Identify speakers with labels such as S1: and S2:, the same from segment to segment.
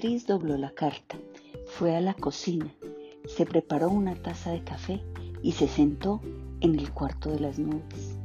S1: Beatriz dobló la carta, fue a la cocina, se preparó una taza de café y se sentó en el cuarto de las nubes.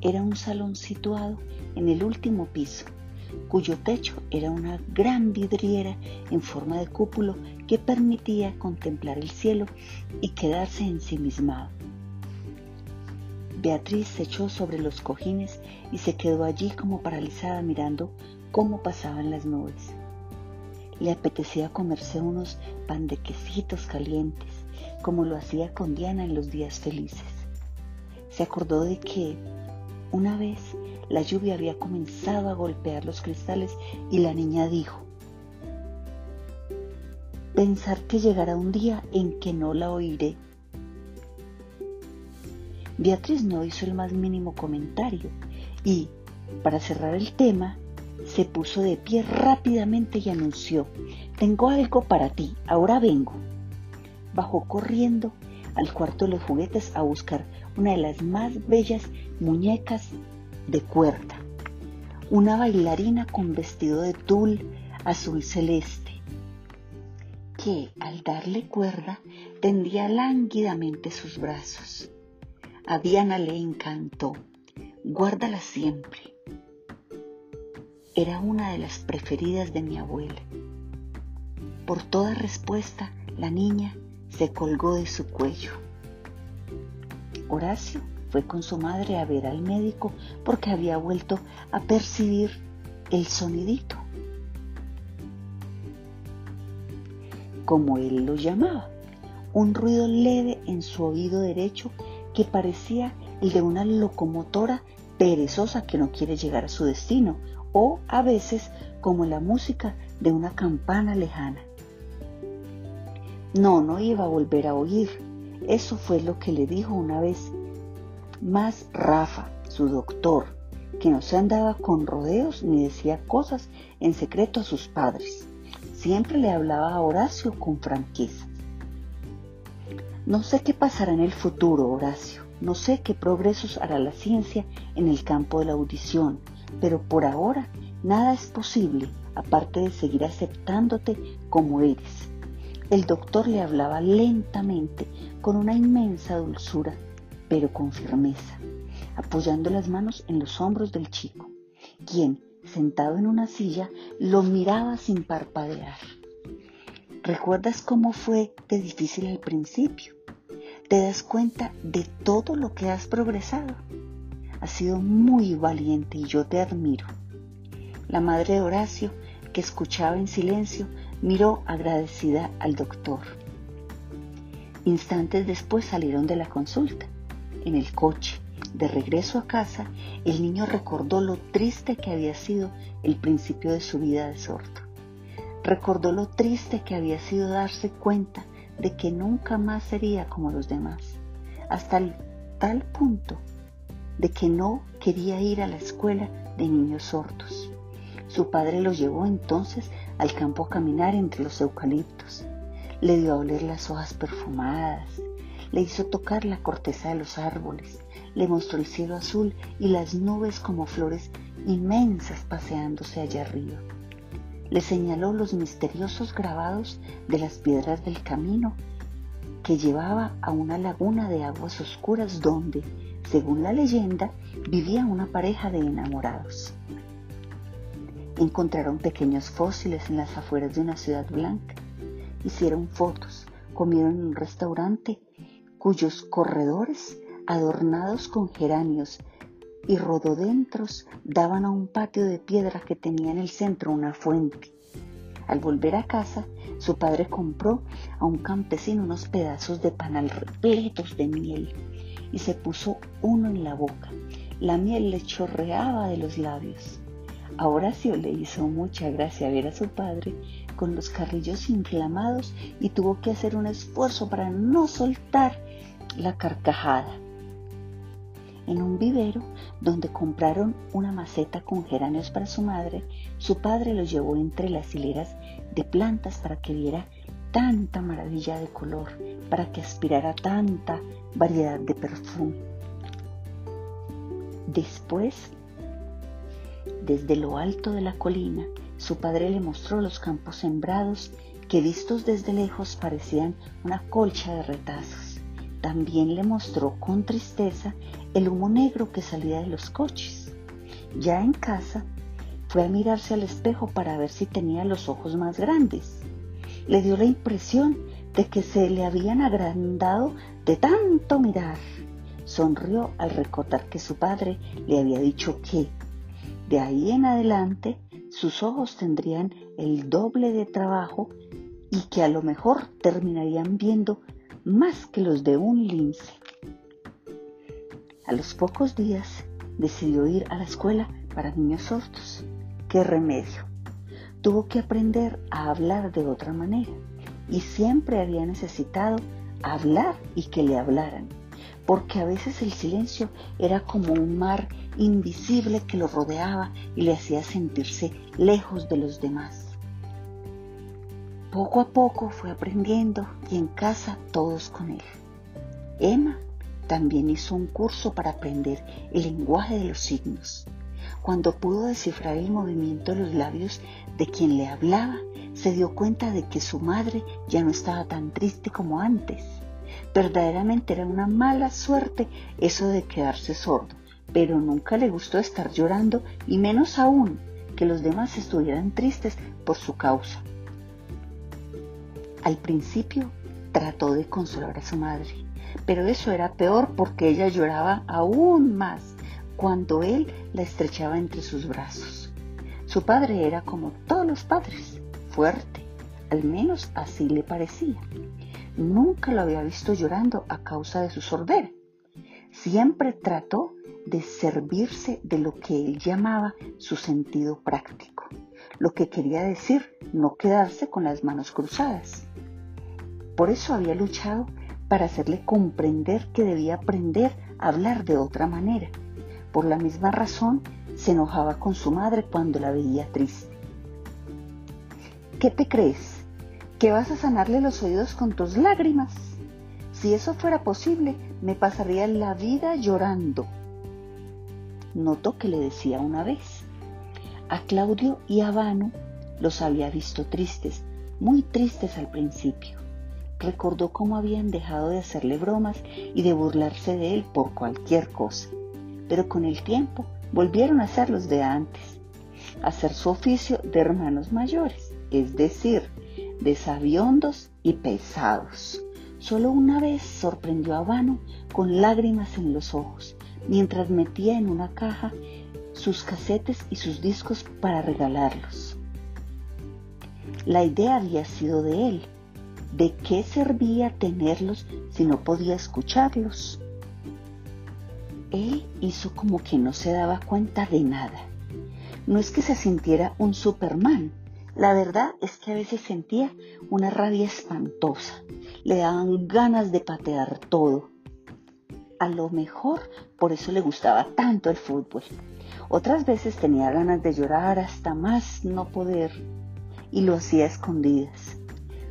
S1: Era un salón situado en el último piso, cuyo techo era una gran vidriera en forma de cúpulo que permitía contemplar el cielo y quedarse ensimismado. Beatriz se echó sobre los cojines y se quedó allí como paralizada mirando cómo pasaban las nubes. Le apetecía comerse unos pandequecitos calientes, como lo hacía con Diana en los días felices. Se acordó de que una vez la lluvia había comenzado a golpear los cristales y la niña dijo, pensar que llegará un día en que no la oiré. Beatriz no hizo el más mínimo comentario y, para cerrar el tema, se puso de pie rápidamente y anunció, tengo algo para ti, ahora vengo. Bajó corriendo al cuarto de los juguetes a buscar una de las más bellas muñecas de cuerda, una bailarina con vestido de tul azul celeste, que al darle cuerda tendía lánguidamente sus brazos. A Diana le encantó, guárdala siempre. Era una de las preferidas de mi abuela. Por toda respuesta, la niña se colgó de su cuello. Horacio fue con su madre a ver al médico porque había vuelto a percibir el sonidito, como él lo llamaba, un ruido leve en su oído derecho que parecía el de una locomotora perezosa que no quiere llegar a su destino, o a veces como la música de una campana lejana. No, no iba a volver a oír. Eso fue lo que le dijo una vez más Rafa, su doctor, que no se andaba con rodeos ni decía cosas en secreto a sus padres. Siempre le hablaba a Horacio con franqueza. No sé qué pasará en el futuro, Horacio. No sé qué progresos hará la ciencia en el campo de la audición, pero por ahora nada es posible aparte de seguir aceptándote como eres. El doctor le hablaba lentamente, con una inmensa dulzura pero con firmeza, apoyando las manos en los hombros del chico, quien, sentado en una silla, lo miraba sin parpadear. ¿Recuerdas cómo fue de difícil al principio? ¿Te das cuenta de todo lo que has progresado? Has sido muy valiente y yo te admiro. La madre de Horacio, que escuchaba en silencio, miró agradecida al doctor. Instantes después salieron de la consulta en el coche, de regreso a casa, el niño recordó lo triste que había sido el principio de su vida de sordo. Recordó lo triste que había sido darse cuenta de que nunca más sería como los demás, hasta el tal punto de que no quería ir a la escuela de niños sordos. Su padre lo llevó entonces al campo a caminar entre los eucaliptos. Le dio a oler las hojas perfumadas, le hizo tocar la corteza de los árboles, le mostró el cielo azul y las nubes como flores inmensas paseándose allá arriba. Le señaló los misteriosos grabados de las piedras del camino que llevaba a una laguna de aguas oscuras donde, según la leyenda, vivía una pareja de enamorados. Encontraron pequeños fósiles en las afueras de una ciudad blanca. Hicieron fotos, comieron en un restaurante cuyos corredores, adornados con geranios y rododentros, daban a un patio de piedra que tenía en el centro una fuente. Al volver a casa, su padre compró a un campesino unos pedazos de panal repletos de miel y se puso uno en la boca. La miel le chorreaba de los labios. A Horacio le hizo mucha gracia ver a su padre con los carrillos inflamados y tuvo que hacer un esfuerzo para no soltar la carcajada. En un vivero donde compraron una maceta con geranios para su madre, su padre lo llevó entre las hileras de plantas para que viera tanta maravilla de color, para que aspirara tanta variedad de perfume. Después Desde lo alto de la colina, su padre le mostró los campos sembrados que vistos desde lejos parecían una colcha de retazos. También le mostró con tristeza el humo negro que salía de los coches. Ya en casa, fue a mirarse al espejo para ver si tenía los ojos más grandes. Le dio la impresión de que se le habían agrandado de tanto mirar. Sonrió al recordar que su padre le había dicho que, de ahí en adelante, sus ojos tendrían el doble de trabajo y que a lo mejor terminarían viendo más que los de un lince. A los pocos días decidió ir a la escuela para niños sordos. ¿Qué remedio? Tuvo que aprender a hablar de otra manera y siempre había necesitado hablar y que le hablaran, porque a veces el silencio era como un mar invisible que lo rodeaba y le hacía sentirse lejos de los demás. Poco a poco fue aprendiendo y en casa todos con él. Emma también hizo un curso para aprender el lenguaje de los signos. Cuando pudo descifrar el movimiento de los labios de quien le hablaba, se dio cuenta de que su madre ya no estaba tan triste como antes. Verdaderamente era una mala suerte eso de quedarse sordo, pero nunca le gustó estar llorando y menos aún que los demás estuvieran tristes por su causa. Al principio trató de consolar a su madre, pero eso era peor porque ella lloraba aún más cuando él la estrechaba entre sus brazos. Su padre era como todos los padres, fuerte, al menos así le parecía. Nunca lo había visto llorando a causa de su sordera. Siempre trató de servirse de lo que él llamaba su sentido práctico, lo que quería decir no quedarse con las manos cruzadas. Por eso había luchado para hacerle comprender que debía aprender a hablar de otra manera. Por la misma razón, se enojaba con su madre cuando la veía triste. ¿Qué te crees? ¿Que vas a sanarle los oídos con tus lágrimas? Si eso fuera posible, me pasaría la vida llorando notó que le decía una vez. A Claudio y a Vano los había visto tristes, muy tristes al principio. Recordó cómo habían dejado de hacerle bromas y de burlarse de él por cualquier cosa. Pero con el tiempo volvieron a ser los de antes, a hacer su oficio de hermanos mayores, es decir, de sabiondos y pesados. Solo una vez sorprendió a Vano con lágrimas en los ojos mientras metía en una caja sus casetes y sus discos para regalarlos. La idea había sido de él. ¿De qué servía tenerlos si no podía escucharlos? Él hizo como que no se daba cuenta de nada. No es que se sintiera un Superman. La verdad es que a veces sentía una rabia espantosa. Le daban ganas de patear todo a lo mejor por eso le gustaba tanto el fútbol. Otras veces tenía ganas de llorar hasta más no poder y lo hacía a escondidas.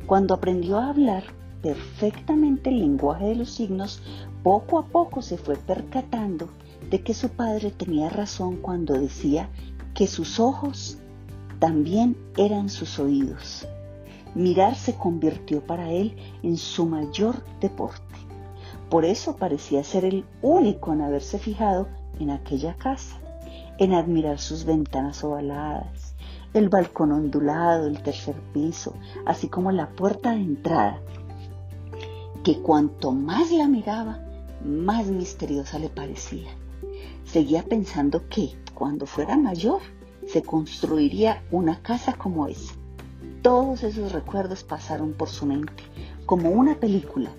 S1: Cuando aprendió a hablar perfectamente el lenguaje de los signos, poco a poco se fue percatando de que su padre tenía razón cuando decía que sus ojos también eran sus oídos. Mirar se convirtió para él en su mayor deporte. Por eso parecía ser el único en haberse fijado en aquella casa, en admirar sus ventanas ovaladas, el balcón ondulado, el tercer piso, así como la puerta de entrada, que cuanto más la miraba, más misteriosa le parecía. Seguía pensando que, cuando fuera mayor, se construiría una casa como esa. Todos esos recuerdos pasaron por su mente, como una película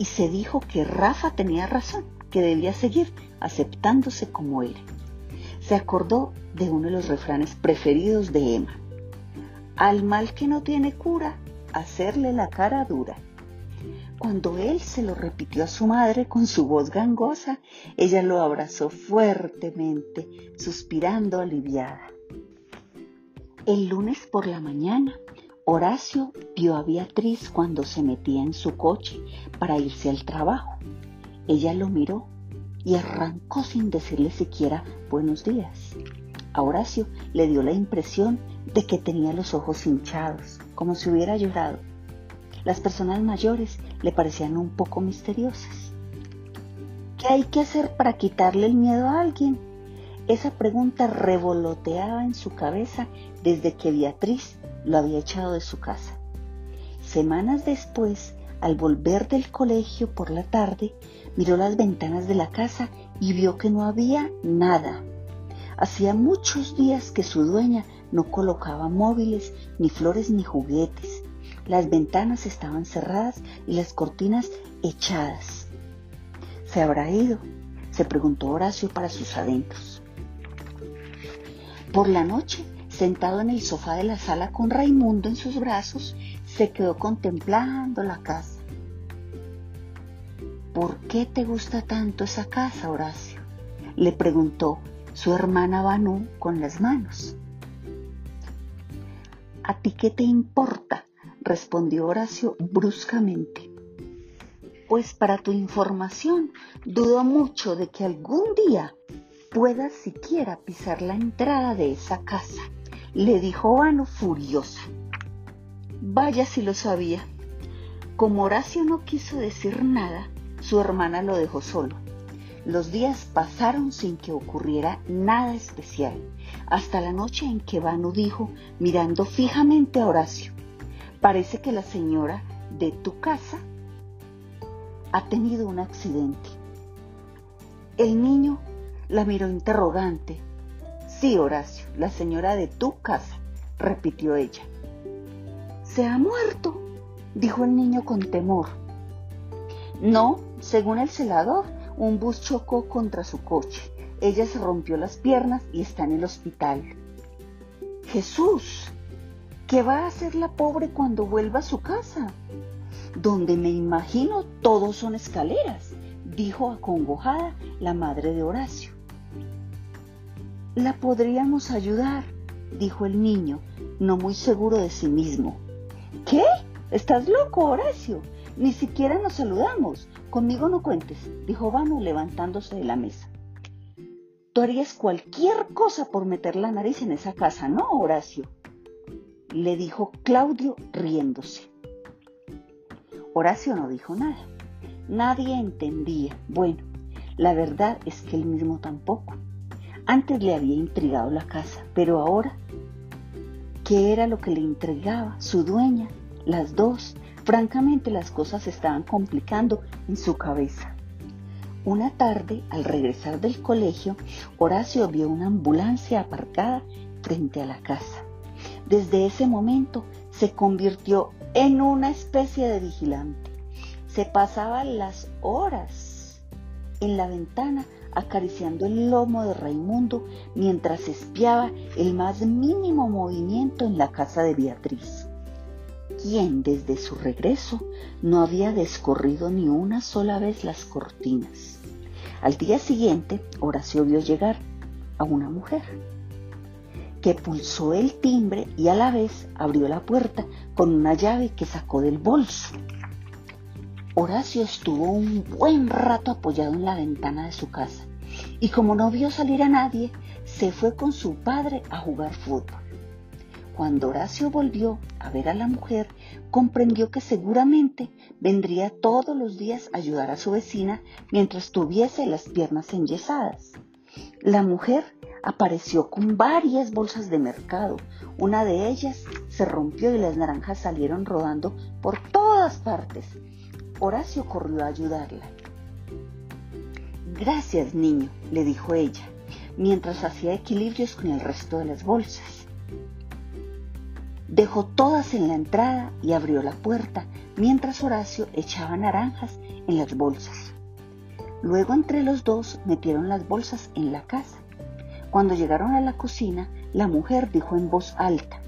S1: y se dijo que Rafa tenía razón, que debía seguir aceptándose como era. Se acordó de uno de los refranes preferidos de Emma. Al mal que no tiene cura, hacerle la cara dura. Cuando él se lo repitió a su madre con su voz gangosa, ella lo abrazó fuertemente, suspirando aliviada. El lunes por la mañana, Horacio vio a Beatriz cuando se metía en su coche para irse al trabajo. Ella lo miró y arrancó sin decirle siquiera buenos días. A Horacio le dio la impresión de que tenía los ojos hinchados, como si hubiera llorado. Las personas mayores le parecían un poco misteriosas. ¿Qué hay que hacer para quitarle el miedo a alguien? Esa pregunta revoloteaba en su cabeza desde que Beatriz lo había echado de su casa. Semanas después, al volver del colegio por la tarde, miró las ventanas de la casa y vio que no había nada. Hacía muchos días que su dueña no colocaba móviles, ni flores, ni juguetes. Las ventanas estaban cerradas y las cortinas echadas. ¿Se habrá ido? se preguntó Horacio para sus adentros. Por la noche, sentado en el sofá de la sala con Raimundo en sus brazos, se quedó contemplando la casa. ¿Por qué te gusta tanto esa casa, Horacio? le preguntó su hermana Banú con las manos. ¿A ti qué te importa? Respondió Horacio bruscamente. Pues para tu información, dudo mucho de que algún día puedas siquiera pisar la entrada de esa casa, le dijo Vano furiosa. Vaya si lo sabía. Como Horacio no quiso decir nada, su hermana lo dejó solo. Los días pasaron sin que ocurriera nada especial, hasta la noche en que Vano dijo, mirando fijamente a Horacio, parece que la señora de tu casa ha tenido un accidente. El niño la miró interrogante. Sí, Horacio, la señora de tu casa, repitió ella. ¿Se ha muerto? dijo el niño con temor. No, según el celador, un bus chocó contra su coche. Ella se rompió las piernas y está en el hospital. Jesús, ¿qué va a hacer la pobre cuando vuelva a su casa? Donde me imagino todos son escaleras, dijo acongojada la madre de Horacio. La podríamos ayudar, dijo el niño, no muy seguro de sí mismo. ¿Qué? ¿Estás loco, Horacio? Ni siquiera nos saludamos. Conmigo no cuentes, dijo Vano levantándose de la mesa. Tú harías cualquier cosa por meter la nariz en esa casa, ¿no, Horacio? Le dijo Claudio riéndose. Horacio no dijo nada. Nadie entendía. Bueno, la verdad es que él mismo tampoco. Antes le había intrigado la casa, pero ahora, ¿qué era lo que le intrigaba? Su dueña, las dos, Francamente las cosas estaban complicando en su cabeza. Una tarde, al regresar del colegio, Horacio vio una ambulancia aparcada frente a la casa. Desde ese momento se convirtió en una especie de vigilante. Se pasaba las horas en la ventana acariciando el lomo de Raimundo mientras espiaba el más mínimo movimiento en la casa de Beatriz quien desde su regreso no había descorrido ni una sola vez las cortinas. Al día siguiente, Horacio vio llegar a una mujer que pulsó el timbre y a la vez abrió la puerta con una llave que sacó del bolso. Horacio estuvo un buen rato apoyado en la ventana de su casa y como no vio salir a nadie, se fue con su padre a jugar fútbol. Cuando Horacio volvió a ver a la mujer, comprendió que seguramente vendría todos los días a ayudar a su vecina mientras tuviese las piernas enyesadas. La mujer apareció con varias bolsas de mercado. Una de ellas se rompió y las naranjas salieron rodando por todas partes. Horacio corrió a ayudarla. Gracias, niño, le dijo ella, mientras hacía equilibrios con el resto de las bolsas. Dejó todas en la entrada y abrió la puerta mientras Horacio echaba naranjas en las bolsas. Luego entre los dos metieron las bolsas en la casa. Cuando llegaron a la cocina, la mujer dijo en voz alta,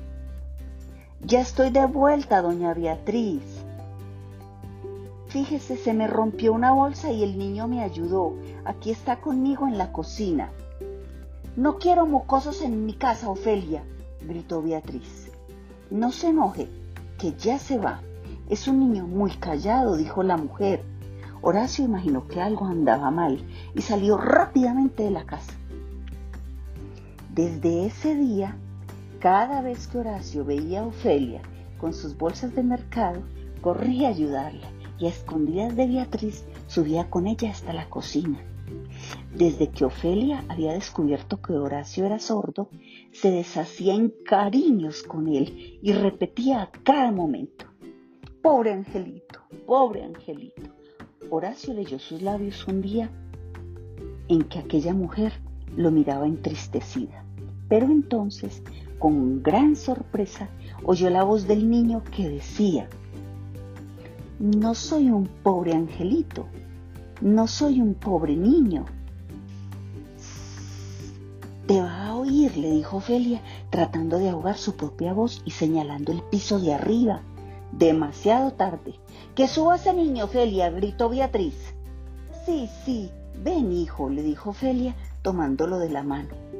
S1: Ya estoy de vuelta, doña Beatriz. Fíjese, se me rompió una bolsa y el niño me ayudó. Aquí está conmigo en la cocina. No quiero mocosos en mi casa, Ofelia, gritó Beatriz. No se enoje, que ya se va. Es un niño muy callado, dijo la mujer. Horacio imaginó que algo andaba mal y salió rápidamente de la casa. Desde ese día, cada vez que Horacio veía a Ofelia con sus bolsas de mercado, corría a ayudarla y a escondidas de Beatriz subía con ella hasta la cocina. Desde que Ofelia había descubierto que Horacio era sordo, se deshacía en cariños con él y repetía a cada momento, Pobre angelito, pobre angelito. Horacio leyó sus labios un día en que aquella mujer lo miraba entristecida. Pero entonces, con gran sorpresa, oyó la voz del niño que decía, no soy un pobre angelito, no soy un pobre niño. Te va a oír, le dijo Ofelia, tratando de ahogar su propia voz y señalando el piso de arriba. Demasiado tarde. Que suba ese niño, Ofelia, gritó Beatriz. Sí, sí, ven, hijo, le dijo Ofelia, tomándolo de la mano.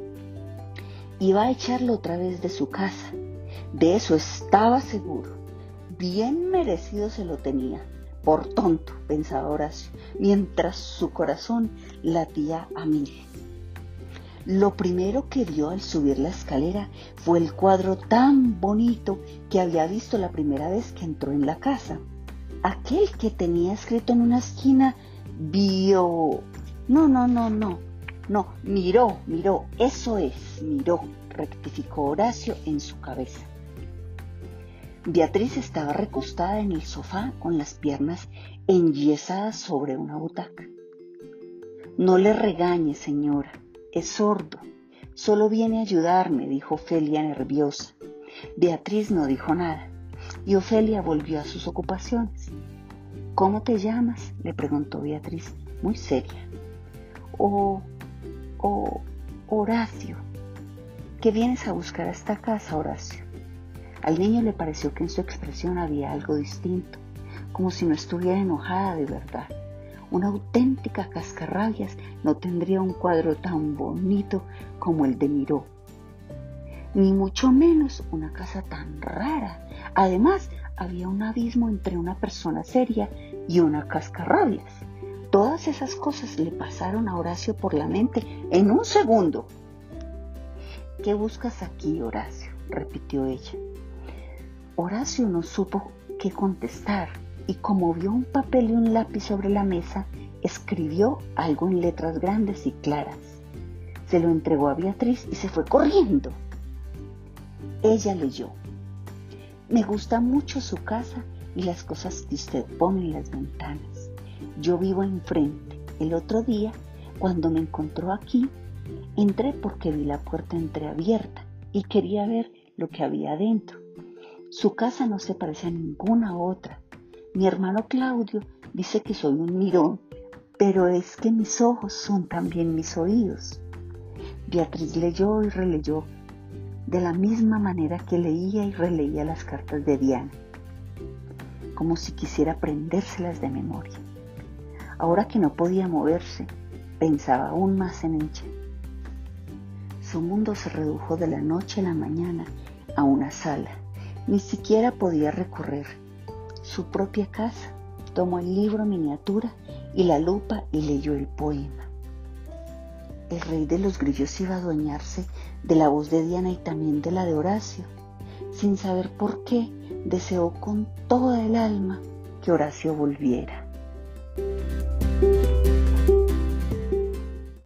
S1: Iba a echarlo otra vez de su casa. De eso estaba seguro. Bien merecido se lo tenía por tonto, pensaba Horacio, mientras su corazón latía a mil. Lo primero que vio al subir la escalera fue el cuadro tan bonito que había visto la primera vez que entró en la casa. Aquel que tenía escrito en una esquina vio... No, no, no, no. No, miró, miró. Eso es, miró, rectificó Horacio en su cabeza. Beatriz estaba recostada en el sofá con las piernas enyesadas sobre una butaca. No le regañe, señora, es sordo. Solo viene a ayudarme, dijo Ofelia nerviosa. Beatriz no dijo nada y Ofelia volvió a sus ocupaciones. ¿Cómo te llamas? le preguntó Beatriz, muy seria. Oh, oh, Horacio. ¿Qué vienes a buscar a esta casa, Horacio? Al niño le pareció que en su expresión había algo distinto, como si no estuviera enojada de verdad. Una auténtica cascarrabias no tendría un cuadro tan bonito como el de Miró, ni mucho menos una casa tan rara. Además, había un abismo entre una persona seria y una cascarrabias. Todas esas cosas le pasaron a Horacio por la mente en un segundo. ¿Qué buscas aquí, Horacio? repitió ella. Horacio no supo qué contestar y como vio un papel y un lápiz sobre la mesa, escribió algo en letras grandes y claras. Se lo entregó a Beatriz y se fue corriendo. Ella leyó. Me gusta mucho su casa y las cosas que usted pone en las ventanas. Yo vivo enfrente. El otro día, cuando me encontró aquí, entré porque vi la puerta entreabierta y quería ver lo que había dentro. Su casa no se parece a ninguna otra. Mi hermano Claudio dice que soy un mirón, pero es que mis ojos son también mis oídos. Beatriz leyó y releyó de la misma manera que leía y releía las cartas de Diana, como si quisiera aprendérselas de memoria. Ahora que no podía moverse, pensaba aún más en ella. Su mundo se redujo de la noche a la mañana a una sala ni siquiera podía recorrer su propia casa. Tomó el libro miniatura y la lupa y leyó el poema. El rey de los grillos iba a adueñarse de la voz de Diana y también de la de Horacio. Sin saber por qué, deseó con toda el alma que Horacio volviera.